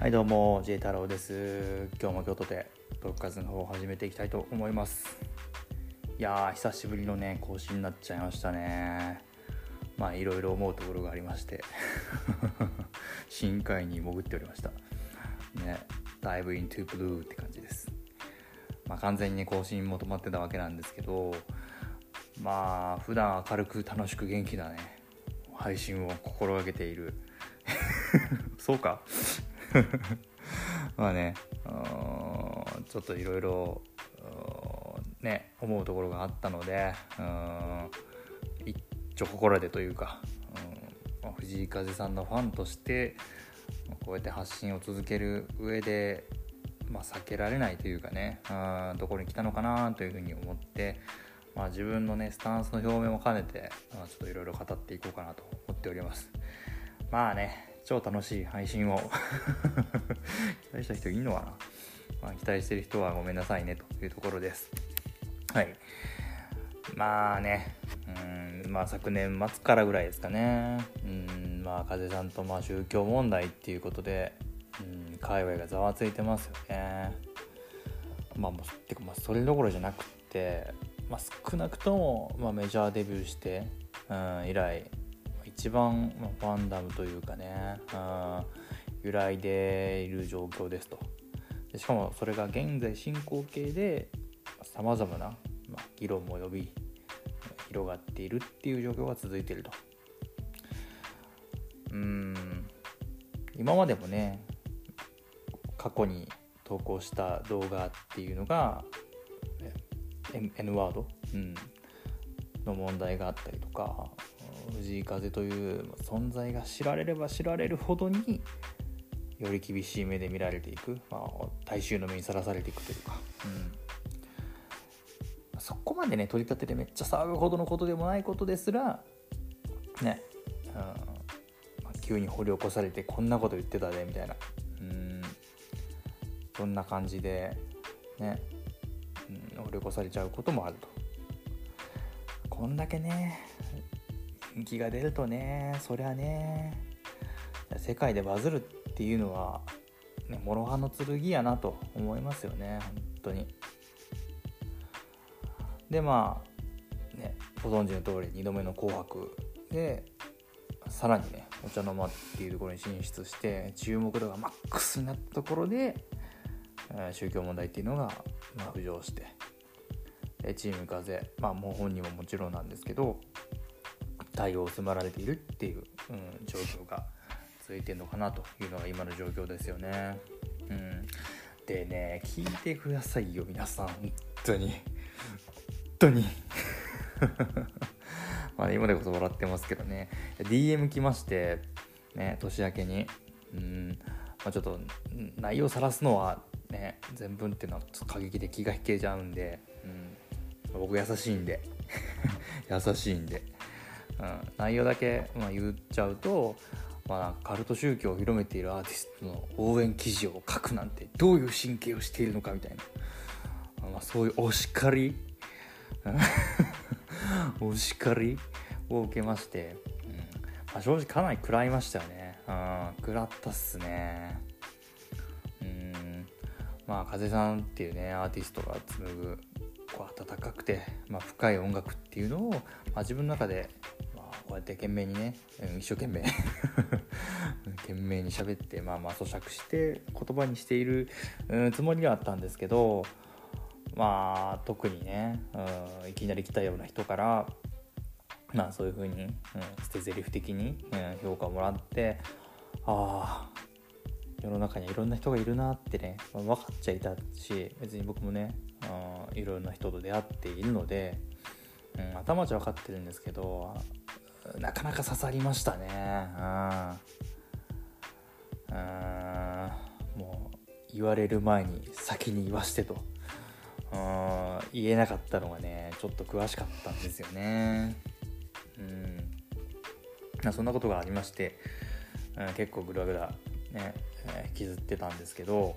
はいどうも J 太郎です。今日も京都でトーク活の方を始めていきたいと思います。いやー久しぶりのね更新になっちゃいましたね。まあいろいろ思うところがありまして。深海に潜っておりました。ね Dive into Blue って感じです。まあ完全にね更新も止まってたわけなんですけどまあ普段明るく楽しく元気なね。配信を心がけている。そうか。まあねちょっといろいろね思うところがあったので一丁心でというか、うん、藤井風さんのファンとしてこうやって発信を続ける上で、まあ、避けられないというかねどこに来たのかなというふうに思って、まあ、自分のねスタンスの表明も兼ねて、まあ、ちょっといろいろ語っていこうかなと思っております。まあね超楽しい配信を。期待した人いるのかな、まあ、期待してる人はごめんなさいねというところです。はい。まあね。うんまあ昨年末からぐらいですかね。うんまあ風さんとまあ宗教問題っていうことでうん界隈がざわついてますよね。まあもうてかまあそれどころじゃなくって、まあ、少なくとも、まあ、メジャーデビューして、うん、以来一番、まファンダムというかね、うん、揺らいでいる状況ですと。でしかもそれが現在進行形でさまざまな、まあ、議論も呼び広がっているっていう状況が続いていると。うん。今までもね過去に投稿した動画っていうのが N ワード、うん、の問題があったりとか藤井風という存在が知られれば知られるほどにより厳しい目で見られていく、まあ、大衆の目にさらされていくというか、うん、そこまでね取り立ててめっちゃ騒ぐほどのことでもないことですらね、うんまあ、急に掘り起こされてこんなこと言ってたでみたいな、うん、そんな感じでね、うん、掘り起こされちゃうこともあると。こんだけね人気が出るとねそりゃね。世界でバズるっていうのは、ね、諸刃の剣やなと思いますよね本当に。でまあねご存知の通り2度目の「紅白」でさらにねお茶の間っていうところに進出して注目度がマックスになったところで、宗教問題っていうのが、浮上してチーム風まあもう本人ももちろんなんですけど対応を迫られているっていう、うん、状況が続いてるのかなというのが今の状況ですよね。うん、でね聞いてくださいよ皆さん。本当に。本当に。まあ、今でこそ笑ってますけどね。DM 来ましてね年明けに。うん、まあ、ちょっと内容さらすのはね全文っていうのは過激で気が引けちゃうんで、うん、僕優しいんで。優しいんで。うん、内容だけ、まあ、言っちゃうと、まあ、カルト宗教を広めているアーティストの応援記事を書くなんてどういう神経をしているのかみたいな、まあ、そういうお叱り お叱りを受けまして、うん。まあ、正直かなり食らいましたよね、うん、食らったっすね。うん。まあ風さんっていうねアーティストが紡ぐこう温かくて、まあ、深い音楽っていうのを、まあ、自分の中でこうやって懸命にね、うん、一生懸命。懸命に喋ってまあまあ咀嚼して言葉にしている、うん、つもりではあったんですけどまあ特にね、うん、いきなり来たような人からまあそういう風に、うん、捨て台詞的に、うん、評価をもらってああ世の中にはいろんな人がいるなってね、まあ、分かっちゃいたし別に僕もね、うん、いろんな人と出会っているので、うん、頭じゃ分かってるんですけどなかなか刺さりましたね。うん。もう言われる前に先に言わしてと。言えなかったのがねちょっと詳しかったんですよね。うん。そんなことがありまして、うん、結構グラグラね、えー、引きずってたんですけど、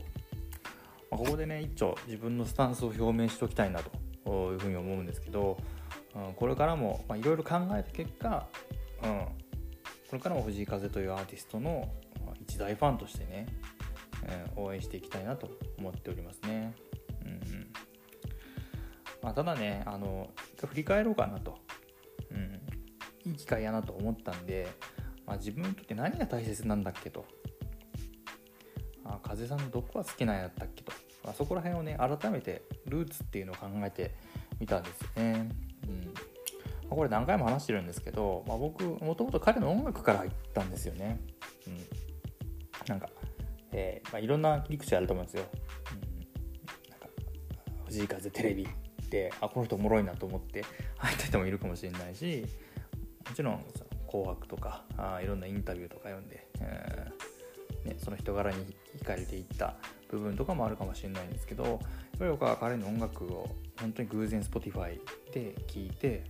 ここでね一丁自分のスタンスを表明しておきたいなというふうに思うんですけどうん、これからもいろいろ考えた結果、うん、これからも藤井風というアーティストの一大ファンとしてね、えー、応援していきたいなと思っておりますね。うんまあ、ただねあの振り返ろうかなと、うん、いい機会やなと思ったんで、まあ、自分にとって何が大切なんだっけと。あ風さんのどこが好きなんやったっけと、まあ、そこら辺をね改めてルーツっていうのを考えてみたんですよね。うんこれ何回も話してるんですけど、まあ、僕もともと彼の音楽から入ったんですよね。うん、なんか、えーまあ、いろんな切り口あると思うんですよ。うん、なんか藤井風テレビってあこの人おもろいなと思って入った人もいるかもしれないしもちろんその紅白とかあいろんなインタビューとか読んで、えーね、その人柄に惹かれていった部分とかもあるかもしれないんですけどやっぱり僕は彼の音楽を本当に偶然 Spotify で聴いて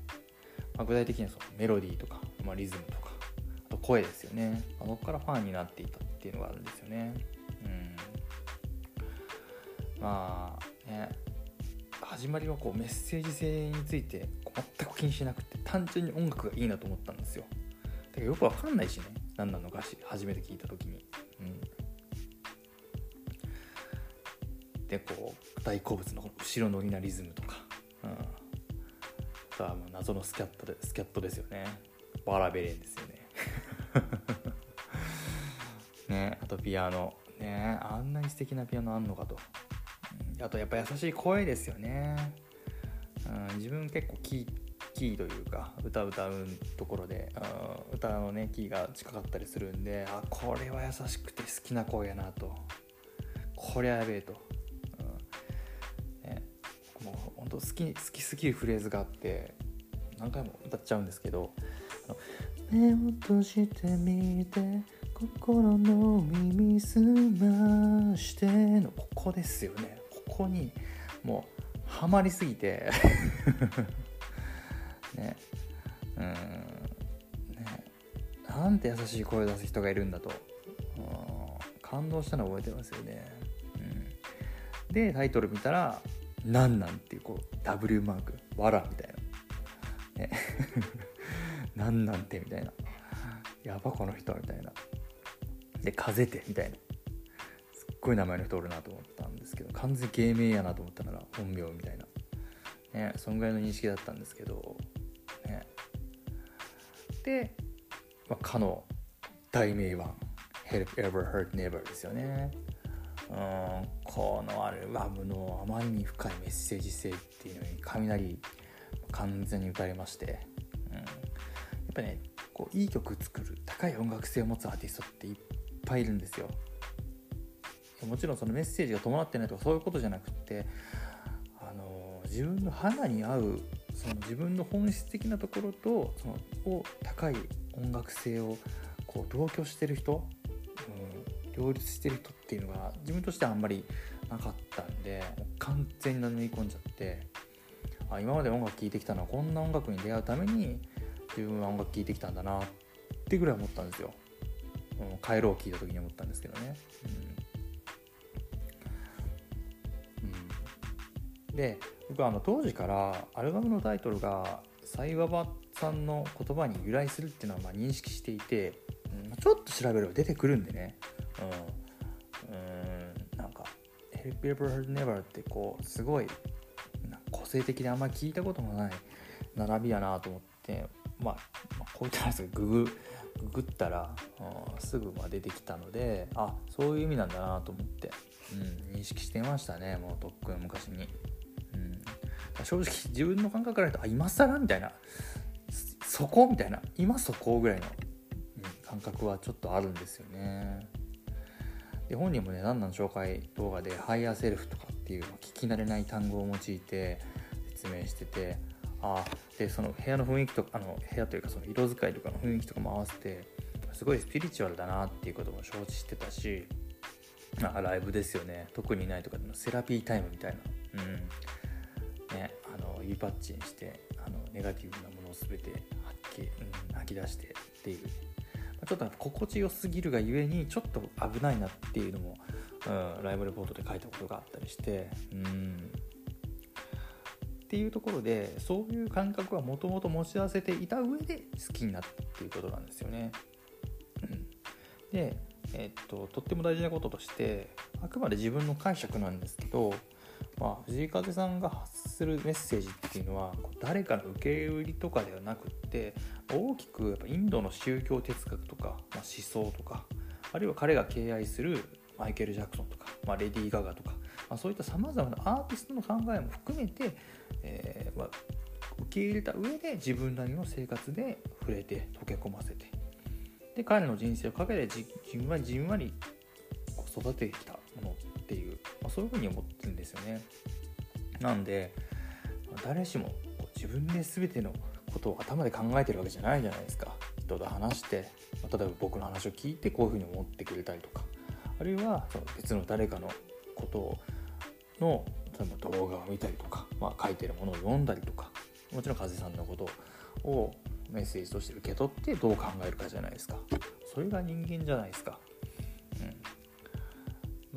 まあ、具体的にはそのメロディーとか、まあ、リズムとかあと声ですよね、あ、そこからファンになっていたっていうのがあるんですよね。うん。まあね始まりはこうメッセージ性について全く気にしなくて単純に音楽がいいなと思ったんですよ。だけどよくわかんないしね何なのかし初めて聞いた時に。うん。でこう大好物の後ろ乗りなリズムとか、うん、とはもう謎のスキャットでスキャットですよね。バラベレンですよね。ねあとピアノ。ねあんなに素敵なピアノあんのかと、あとやっぱ優しい声ですよね、うん、自分結構キーキーというか歌歌うところで歌のねキーが近かったりするんであこれは優しくて好きな声やなと。こりゃやべえと。当好き好きすぎるフレーズがあって何回も歌っちゃうんですけど「目を閉じてみて心の耳すまして」のここですよね。ここにもうハマりすぎて。ね。うん。ね。なんて優しい声を出す人がいるんだと。感動したの覚えてますよね、うん、でタイトル見たらなんなんっていうこう W マークわらみたいな、ね、なんなんてみたいな。やばこの人みたいな。で風てみたいな。すっごい名前の人おるなと思ったんですけど完全芸名やなと思ったから本名みたいな。ねそんぐらいの認識だったんですけどね。で、まあ、かの大名盤 Help Ever Hurt Never ですよね。うんこのアルバムのあまりに深いメッセージ性っていうのに雷完全に打たれまして、うん、やっぱねこういい曲作る高い音楽性を持つアーティストっていっぱいいるんですよ。もちろんそのメッセージが伴ってないとかそういうことじゃなくってあの自分の肌に合うその自分の本質的なところとそのを高い音楽性をこう同居してる人両立してる人っていうのが自分としてはあんまりなかったんで完全に飲み込んじゃってあ今まで音楽聴いてきたのはこんな音楽に出会うために自分は音楽聴いてきたんだなってぐらい思ったんですよ、帰ろう聴いた時に思ったんですけどね、うん、で僕はあの当時からアルバムのタイトルがサイババさんの言葉に由来するっていうのはまあ認識していて、うん、ちょっと調べれば出てくるんでね。うん。うん。なんか「Help Ever Heard Never」ってこうすごい個性的であんまり聞いたこともない並びやなと思って、まあ、まあ、こういったやつググググったら、うん、すぐま出てきたのであそういう意味なんだなと思って、うん、認識してましたねもうとっくの昔に、うん、正直自分の感覚から言うとあ今更みたいなそこみたいな今そこぐらいの、感覚はちょっとあるんですよね。で本人もね何なん紹介動画で higher self とかっていう聞き慣れない単語を用いて説明しててあでその部屋の雰囲気とかあの部屋というかその色使いとかの雰囲気とかも合わせてすごいスピリチュアルだなっていうことも承知してたしあライブですよね。特にないとかでのセラピータイムみたいな。うん。ねあの指パッチンしてあのネガティブなものを全て吐き,、うん、吐き出してっていう。ちょっと心地よすぎるがゆえにちょっと危ないなっていうのも、うん、ライブレポートで書いたことがあったりしてうんっていうところでそういう感覚はもともと持ち合わせていた上で好きになったっていうことなんですよね。うん、でえっと、とっても大事なこととしてあくまで自分の解釈なんですけど、まあ、藤井風さんが発するメッセージっていうのは誰かの受け売りとかではなくって大きくやっぱインドの宗教哲学とか、まあ、思想とかあるいは彼が敬愛するマイケル・ジャクソンとか、まあ、レディー・ガガとか、まあ、そういったさまざまなアーティストの考えも含めて、えーまあ、受け入れた上で自分なりの生活で触れて溶け込ませてで彼の人生をかけてじじんわりじんわり育ててきたもの、まあ、そういうふうに思ってるんですよね。なんで誰しも自分で全てのことを頭で考えてるわけじゃないじゃないですか。人と話して、例えば僕の話を聞いてこういうふうに思ってくれたりとか。あるいは別の誰かのことの例えば動画を見たりとか、まあ、書いてるものを読んだりとかもちろん風さんのことをメッセージとして受け取ってどう考えるかじゃないですか。それが人間じゃないですか、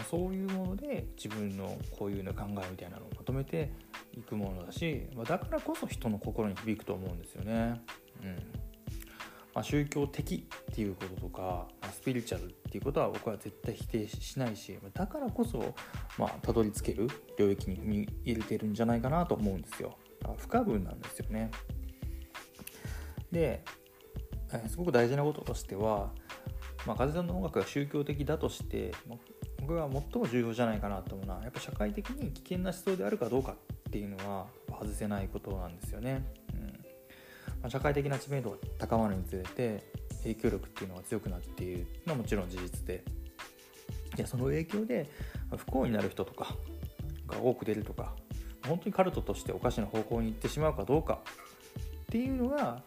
そういうもので自分のこういうの考えみたいなのをまとめていくものだし、ま、だからこそ人の心に響くと思うんですよね、うん。まあ、宗教的っていうこととか、まあ、スピリチュアルっていうことは僕は絶対否定しないしだからこそまあたどり着ける領域に踏み入れてるんじゃないかなと思うんですよ。不可分なんですよね。で、え、すごく大事なこととしては、まあ、風さんの音楽が宗教的だとして、まあ、僕が最も重要じゃないかなと思うのはやっぱ社会的に危険な思想であるかどうかっていうのは外せないことなんですよね。うん。ま、社会的な知名度が高まるにつれて影響力っていうのが強くなっているのはもちろん事実で。いやその影響で不幸になる人とかが多く出るとか本当にカルトとしておかしな方向に行ってしまうかどうかっていうのが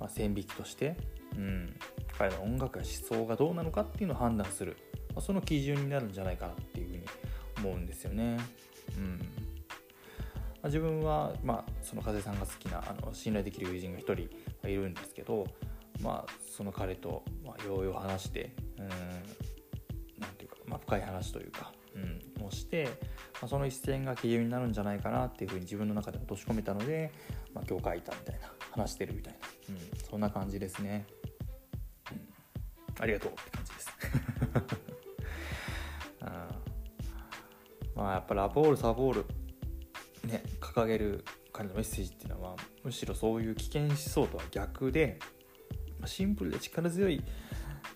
まあ、線引きとして、うん、彼の音楽や思想がどうなのかっていうのを判断する、その基準になるんじゃないかなっていうふうに思うんですよね。うん。ま、自分は、まあ、その風さんが好きなあの信頼できる友人が1人いるんですけど、まあ、その彼と、まあ、ようよう話してうんなていうか、まあ、深い話というか、うん、をして、まあ、その一線が基準になるんじゃないかなっていうふうに自分の中で落とし込めたので、まあ、今日書いたみたいな話してるみたいなうん、そんな感じですね、うん、ありがとうって感じです。まあやっぱラボールサボールね掲げる彼のメッセージっていうのはむしろそういう危険思想とは逆でシンプルで力強い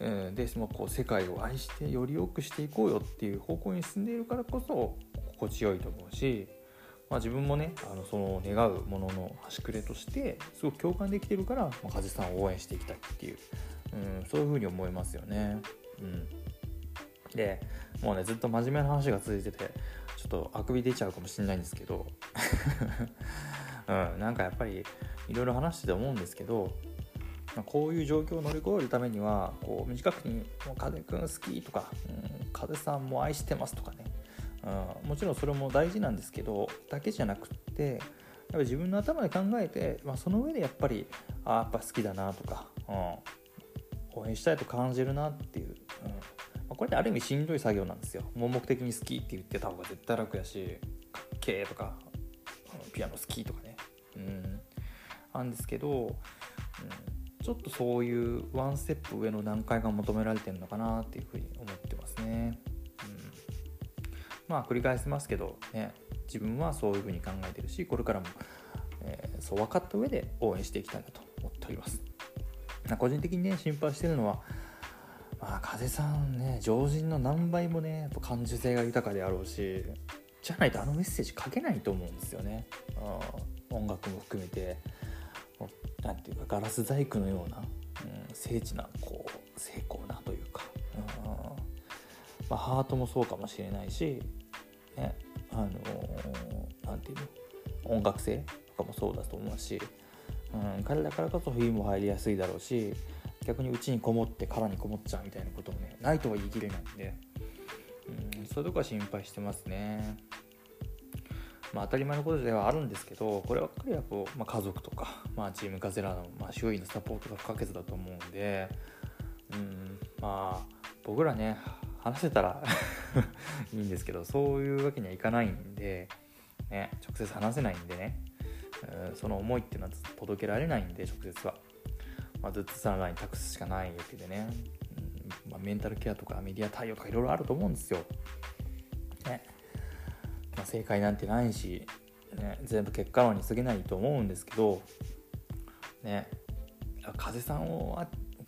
うんでそのこう世界を愛してより良くしていこうよっていう方向に進んでいるからこそ心地よいと思うしまあ、自分もねあのその願うものの端くれとしてすごく共感できてるから、まあ、風さんを応援していきたいっていう、うん、そういうふうに思いますよね。うん、でもうねずっと真面目な話が続いててちょっとあくび出ちゃうかもしれないんですけど、うん、なんかやっぱりいろいろ話してて思うんですけどこういう状況を乗り越えるためにはこう短くに「もう風くん好き」とか、うん「風さんも愛してます」とかね。うん、もちろんそれも大事なんですけどだけじゃなくってやっぱ自分の頭で考えて、まあ、その上でやっぱりあやっぱ好きだなとか、うん、応援したいと感じるなっていう、これってある意味しんどい作業なんですよ。盲目的に好きって言ってた方が絶対楽やしかっけーとかピアノ好きとかね。うん。なんですけど、うん、ちょっとそういうワンステップ上の段階が求められてるのかなっていうふうに思ってますね。うん。まあ繰り返しますけど、ね、自分はそういうふうに考えてるしこれからも、えー、そう分かった上で応援していきたいなと思っております。個人的にね心配してるのはまあ風さんね常人の何倍もねやっぱ感受性が豊かであろうしじゃないとあのメッセージ書けないと思うんですよね。うん。音楽も含めて。何ていうかガラス細工のような、うん、精緻なこう精巧なというか、うん。まあ、ハートもそうかもしれないしねあの何、て言うの音楽性とかもそうだと思うし、うん、彼だからこそ冬も入りやすいだろうし逆にうちにこもって殻にこもっちゃうみたいなこともねないとは言い切れないんで、うん、そういうとこは心配してますね。まあ、当たり前のことではあるんですけどこればっかりはこう、まあ、家族とか、まあ、チームカゼラの、まあ、周囲のサポートが不可欠だと思うんで、うん、まあ僕らね話せたら いいんですけどそういうわけにはいかないんで、ね、直接話せないんでね、うん、その思いっていうのは届けられないんで直接は、まあ、ずっとさらに託すしかないわけでね、うん。まあ、メンタルケアとかメディア対応とかいろいろあると思うんですよ。ね。まあ、正解なんてないし、ね、全部結果論に過ぎないと思うんですけど、ね、風さんを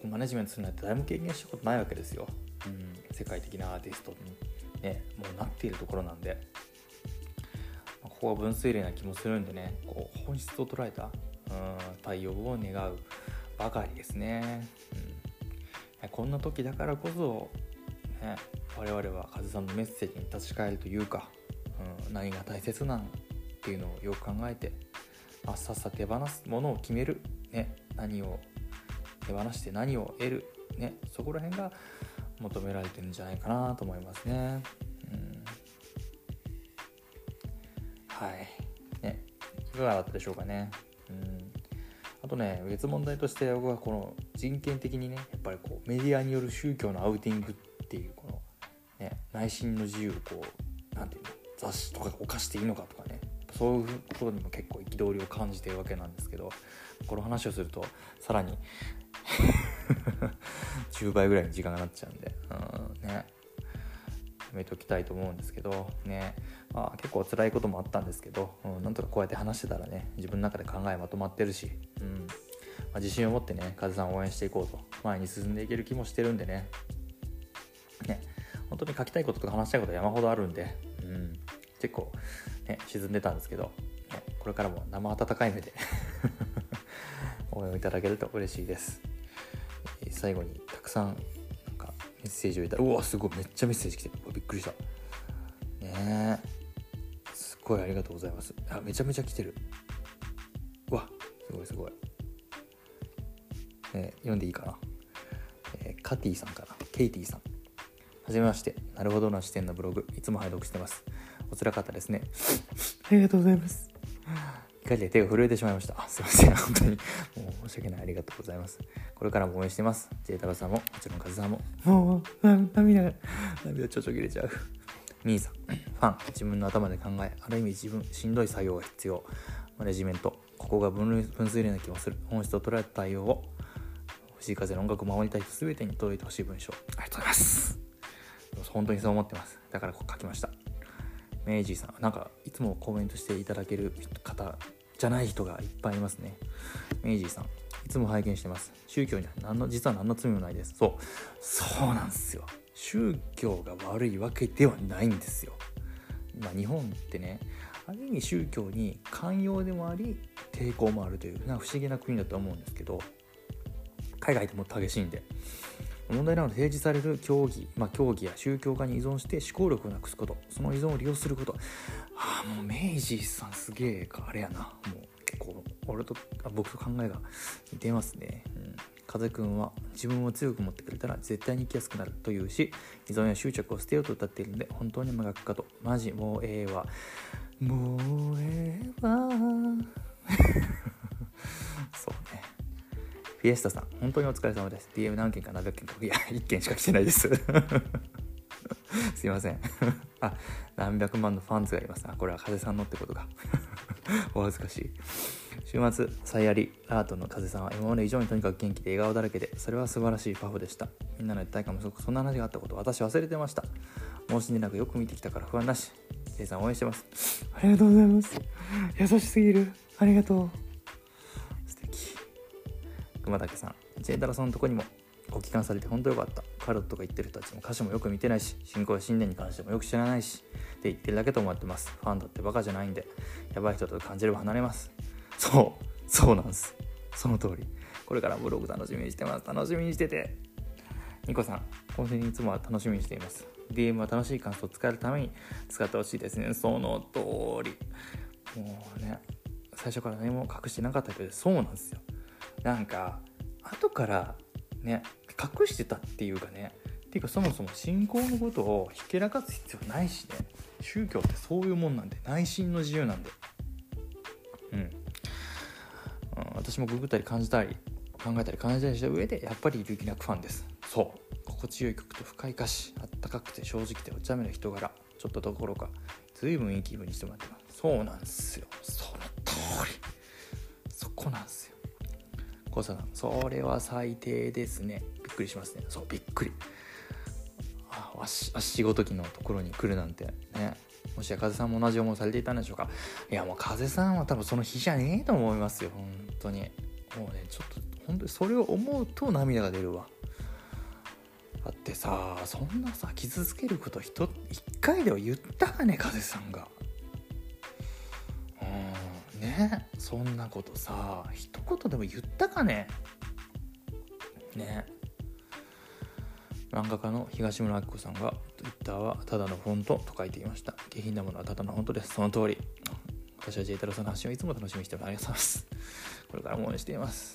マネジメントするなんて誰も経験したことないわけですよ。うん、世界的なアーティストに、ね、もうなっているところなんで。ここは分水嶺な気もするんでね。こう本質を捉えた、うん、対応を願う。ばかりですね、うん、こんな時だからこそ、ね、我々は風さんのメッセージに立ち返るというか、うん、何が大切なのっていうのをよく考えて、まあ、さっさ手放すものを決める、ね、何を手放して何を得る、ね、そこら辺が求められてるんじゃないかなと思いますね。はい。ねいかがだったでしょうかね。とね別問題として僕はこの人権的にねやっぱりこうメディアによる宗教のアウティングっていうこの、ね、内心の自由をこう何て言うの雑誌とかが犯していいのかとかねそういうことにも結構憤りを感じてるわけなんですけどこの話をするとさらに 10倍ぐらいに時間がなっちゃうんで、うんね、やめておきたいと思うんですけどね、まあ、結構辛いこともあったんですけど、うん、なんとかこうやって話してたらね自分の中で考えまとまってるし、まあ、自信を持ってね風さんを応援していこうと。前に進んでいける気もしてるんでね。ね本当に書きたいこととか話したいこと山ほどあるんで、うん、結構、ね、沈んでたんですけど、ね、これからも生温かい目で 応援をいただけると嬉しいです。最後にたくさんなんかメッセージをいただうわすごい。めっちゃメッセージ来てる。びっくりした。ねすっごいありがとうございます。あめちゃめちゃ来てる。うわすごいすごい、読んでいいかな、えー、カティさんかなケイティさんはじめましてなるほどな視点のブログいつも拝読してますお辛かったですねありがとうございます怒りで手が震えてしまいました。あすいません。本当に。もう申し訳ない。ありがとうございます。これからも応援してます。ジェイ太郎さんも、もちろんカズさんも。もう、涙が、涙ちょちょ切れちゃう。ミーさん、ファン、自分の頭で考え、ある意味自分、しんどい作業が必要。マネジメント、ここが分類分水嶺な気もする。本質を捉えた対応を、藤井風の音楽を守りたい人全てに届いてほしい文章。ありがとうございます。本当にそう思ってます。だからこう書きました。メイジーさん、なんかいつもコメントしていただける方じゃない人がいっぱいいますね。メイジーさん、いつも拝見してます。宗教には何の、実は何の罪もないです。そう、そうなんですよ。宗教が悪いわけではないんですよ。まあ、日本ってね、ある意味宗教に寛容でもあり、抵抗もあるというな不思議な国だと思うんですけど、海外でも激しいんで。問題なので提示される競技、まあ、競技や宗教家に依存して思考力をなくすこと。その依存を利用すること。ああもう明治さんすげえかあれやな。もう結構俺とあ僕と考えが似てますね、うん、風くんは自分を強く持ってくれたら絶対に生きやすくなるというし依存や執着を捨てようと歌っているので本当に無学かと。マジもうええわ。もうええわ。フィエスタさん、本当にお疲れ様です。DM 何件か何百件か。いや、1件しか来てないです。すいません。あ、何百万のファンズがいます。あ、これは風さんのってことか。お恥ずかしい。週末、サイアリ、アートの風さんは今まで以上にとにかく元気で笑顔だらけで、それは素晴らしいパフでした。みんなの一体感もすごくそんな話があったこと私忘れてました。申し訳なくよく見てきたから不安なし。ジェイさん応援してます。ありがとうございます。優しすぎる。ありがとう。熊竹さんジェイダラさんのとこにもご帰還されて本当よかった。カロットが言ってる人たちも歌詞もよく見てないし信仰や信念に関してもよく知らないしって言ってるだけと思ってます。ファンだってバカじゃないんでやばい人と感じれば離れます。そうそうなんです。その通り。これからブログ楽しみにしてます。楽しみにしてて。ニコさん今週いつもは楽しみにしています。DM は楽しい感想を使えるために使ってほしいですね。その通り。もうね最初から何も隠してなかったけどそうなんですよ。なんか後からね隠してたっていうかねっていうかそもそも信仰のことをひけらかす必要ないしね。宗教ってそういうもんなんで内心の自由なんで。うん、私もググったり感じたり考えたり感じたりした上でやっぱりルキナクファンです。そう。心地よい曲と深い歌詞あったかくて正直でお茶目な人柄ちょっとどころか随分いい気分にしてもらってます。そうなんですよ。コサさんそれは最低ですね。びっくりしますね。そうびっくり。あ足足ごときのところに来るなんてね。もしや風さんも同じ思いされていたんでしょうか。いやもう風さんは多分その日じゃねえと思いますよ本当に。もうねちょっと本当にそれを思うと涙が出るわ。だってさそんなさ傷つけること一回では言ったかね風さんが。ね。そんなことさ一言でも言ったかね。ね。漫画家の東村明子さんが Twitter はただのフォントと書いていました。下品なものはただのフォントです。その通り。私は J 太郎さんの発信をいつも楽しみにしておりありがとうございます。これからも応援しています。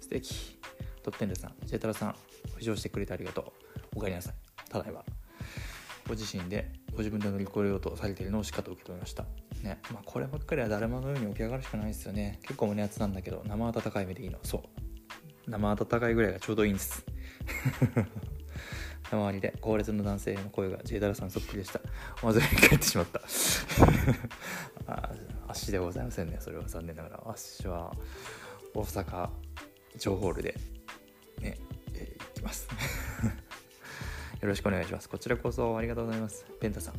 素敵。トップ10でさん。J 太郎さん浮上してくれてありがとう。お帰りなさい。ただいま。ご自身でご自分で乗り越えようとされているのをしかと受け止めました。ね。まあこればっかりは誰ものように起き上がるしかないですよね。結構胸熱なんだけど生温かい目でいいの。そう。生温かいぐらいがちょうどいいんです。周りで高烈の男性の声が J ダラさんそっくりでした。まず帰ってしまった。あ足でございませんね。それは残念ながら。足は大阪城ホールでね、えー、行きます。よろしくお願いします。こちらこそありがとうございます。ペンタさん。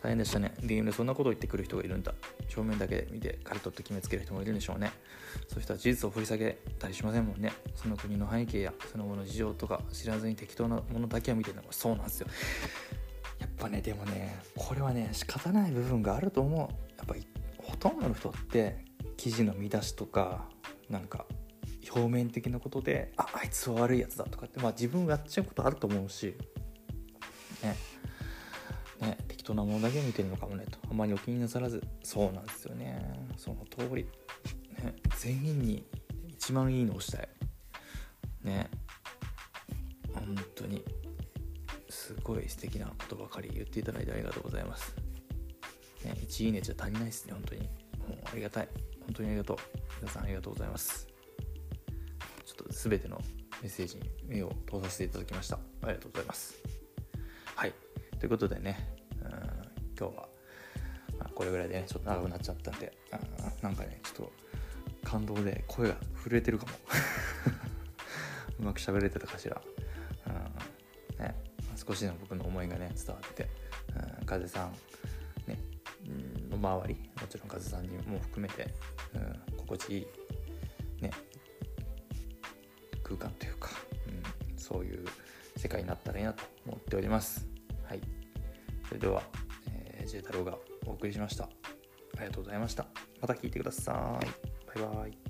大変でしたね。DM でそんなことを言ってくる人がいるんだ。正面だけで見て刈り取って決めつける人もいるんでしょうね。そういう人は事実を掘り下げたりしませんもんね。その国の背景やその後の事情とか知らずに適当なものだけを見てるのがそうなんですよ。やっぱねでもねこれはね仕方ない部分があると思う。やっぱりほとんどの人って記事の見出しとかなんか表面的なことでああいつは悪いやつだとかってまあ自分がやっちゃうことあると思うし。ね。ね適当なものだけ見てるのかもねと。あまりお気になさらず。そうなんですよね。その通り、ね、全員に一番いいのをしたい。ね。本当に。すごい素敵なことばかり言っていただいてありがとうございます、ね、1いいねじゃ足りないですね本当に。もうありがたい。本当にありがとう。皆さんありがとうございます。ちょっと全てのメッセージに目を通させていただきました。ありがとうございます。ということでね今日は、まあ、これぐらいでねちょっと長くなっちゃったんでなんかねちょっと感動で声が震えてるかも。うまく喋れてたかしら、うんね、少しでも僕の思いがね伝わって、うん、風さんねの周りもちろん風さんにも含めて、うん、心地いいね空間というか、うん、そういう世界になったらいいなと思っております。はい。それでは、えー、J 太郎がお送りしました。ありがとうございました。また聞いてください。バイバイ。